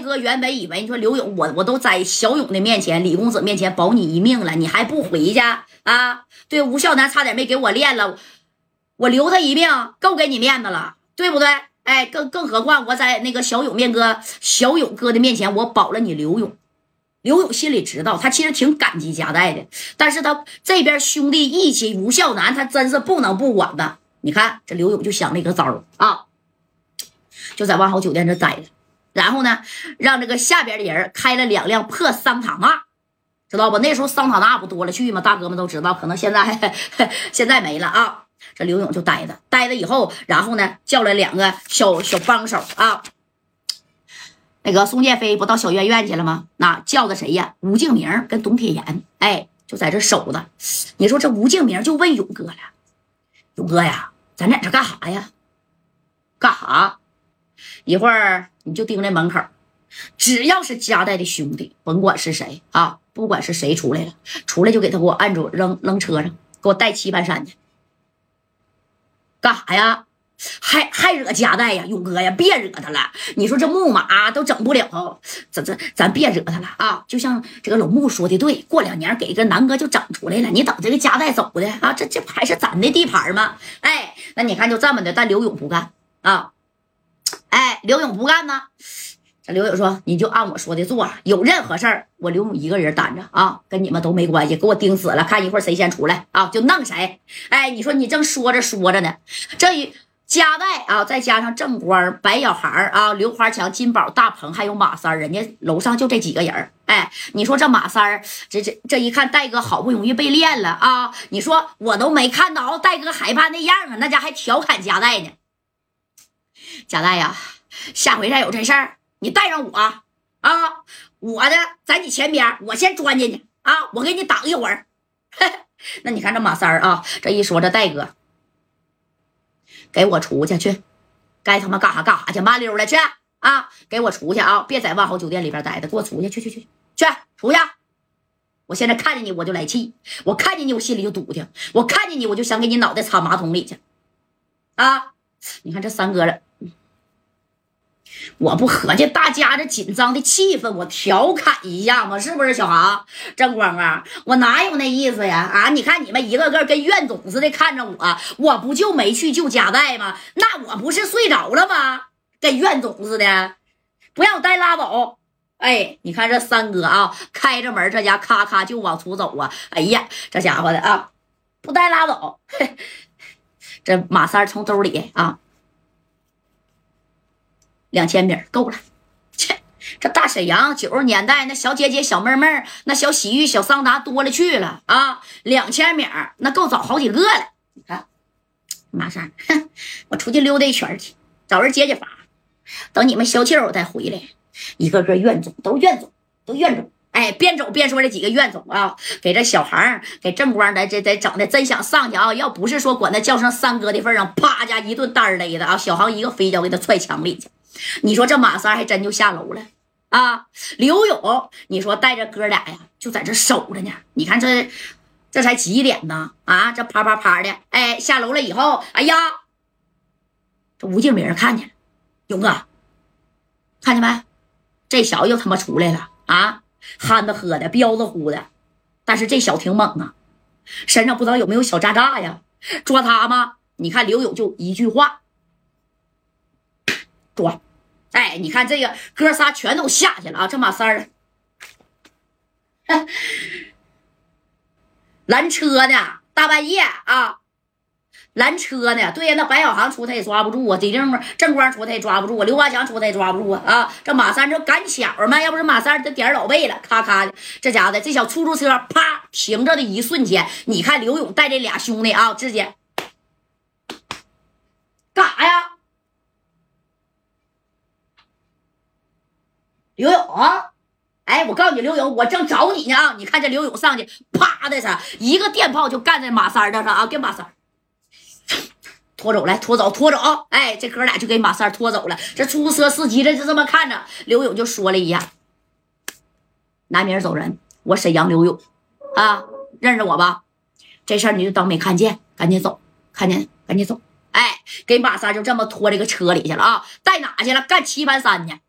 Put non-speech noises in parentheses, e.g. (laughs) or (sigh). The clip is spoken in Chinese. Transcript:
哥原本以为你说刘勇，我我都在小勇的面前，李公子面前保你一命了，你还不回去啊？对，吴孝南差点没给我练了，我留他一命够给你面子了，对不对？哎，更更何况我在那个小勇面哥、小勇哥的面前，我保了你刘勇。刘勇心里知道，他其实挺感激夹带的，但是他这边兄弟义气，吴孝南他真是不能不管的。你看，这刘勇就想了一个招啊，就在万豪酒店这待着，然后呢，让这个下边的人开了两辆破桑塔纳，知道不？那时候桑塔纳不多了去吗？大哥们都知道，可能现在 (laughs) 现在没了啊。这刘勇就待着，待着以后，然后呢，叫了两个小 (laughs) 小帮手啊。那个宋建飞不到小院院去了吗？那叫的谁呀？吴敬明跟董铁岩，哎，就在这守着。你说这吴敬明就问勇哥了：“勇哥呀，咱在这干啥呀？干啥？一会儿你就盯在门口，只要是夹带的兄弟，甭管是谁啊，不管是谁出来了，出来就给他给我按住，扔扔车上，给我带棋盘山去。干啥呀？”还还惹夹带呀，勇哥呀，别惹他了。你说这木马都整不了，咱咱咱别惹他了啊！就像这个老木说的对，过两年给个南哥就整出来了。你等这个夹带走的啊，这这不还是咱的地盘吗？哎，那你看就这么的，但刘勇不干啊！哎，刘勇不干呢。这刘勇说：“你就按我说的做，有任何事儿，我刘勇一个人担着啊，跟你们都没关系。给我盯死了，看一会儿谁先出来啊，就弄谁。哎，你说你正说着说着呢，这一。”加代啊，再加上正光、白小孩啊、刘华强、金宝、大鹏，还有马三人家楼上就这几个人哎，你说这马三，这这这一看戴哥好不容易被练了啊！你说我都没看到戴哥害怕那样啊，那家还调侃加代呢。加代呀，下回再有这事儿，你带上我啊，我的在你前边，我先钻进去啊，我给你挡一会儿。那你看这马三儿啊，这一说这戴哥。给我出去去，该他妈干啥干啥去，麻溜了去啊！给我出去啊！别在万豪酒店里边待着，给我出去去去去去出去！我现在看见你我就来气，我看见你我心里就堵挺，我看见你我就想给你脑袋插马桶里去啊！你看这三哥了。我不合计大家这紧张的气氛，我调侃一下吗，是不是小航、正光啊？我哪有那意思呀？啊，你看你们一个个跟怨种似的看着我，我不就没去救夹带吗？那我不是睡着了吗？跟怨种似的，不让我带拉倒。哎，你看这三哥啊，开着门，这家咔咔就往出走啊！哎呀，这家伙的啊，不带拉倒。(laughs) 这马三从兜里啊。两千米够了，切！这大沈阳九十年代那小姐姐、小妹妹，那小洗浴、小桑拿多了去了啊！两千米那够找好几个了。你看，马三，哼，我出去溜达一圈去，找人解解乏。等你们消气，我再回来。一个个怨总，都怨总，都怨总。哎，边走边说这几个怨总啊，给这小航、给正光的这这整的真想上去啊！要不是说管他叫上三哥的份上，啪家一顿单勒的啊！小航一个飞脚给他踹墙里去。你说这马三还真就下楼了啊！刘勇，你说带着哥俩呀，就在这守着呢。你看这，这才几点呢？啊，这啪啪啪的，哎，下楼了以后，哎呀，这吴敬明看见了，勇哥，看见没？这小子又他妈出来了啊！憨的喝的，彪子呼的，但是这小挺猛啊，身上不知道有没有小渣渣呀？抓他吗？你看刘勇就一句话，抓。哎，你看这个哥仨全都下去了啊！这马三儿 (laughs) 拦车呢，大半夜啊，拦车呢。对呀，那白小航出他也抓不住啊，这正正光出他也抓不住啊，刘华强出他也抓不住啊啊！这马三这赶巧嘛，要不是马三这点老背了，咔咔的，这家伙的这小出租车啪停着的一瞬间，你看刘勇带这俩兄弟啊，直接干啥呀？刘勇，哎，我告诉你，刘勇，我正找你呢啊！你看这刘勇上去，啪的啥，一个电炮就干在马三的上啊，给马三拖走，来拖走，拖走！哎，这哥俩就给马三拖走了。这出租车司机这就这么看着，刘勇就说了一下：“南明走人，我沈阳刘勇啊，认识我吧？这事儿你就当没看见，赶紧走，看见赶紧走。哎，给马三就这么拖这个车里去了啊，带哪去了？干棋盘山去。”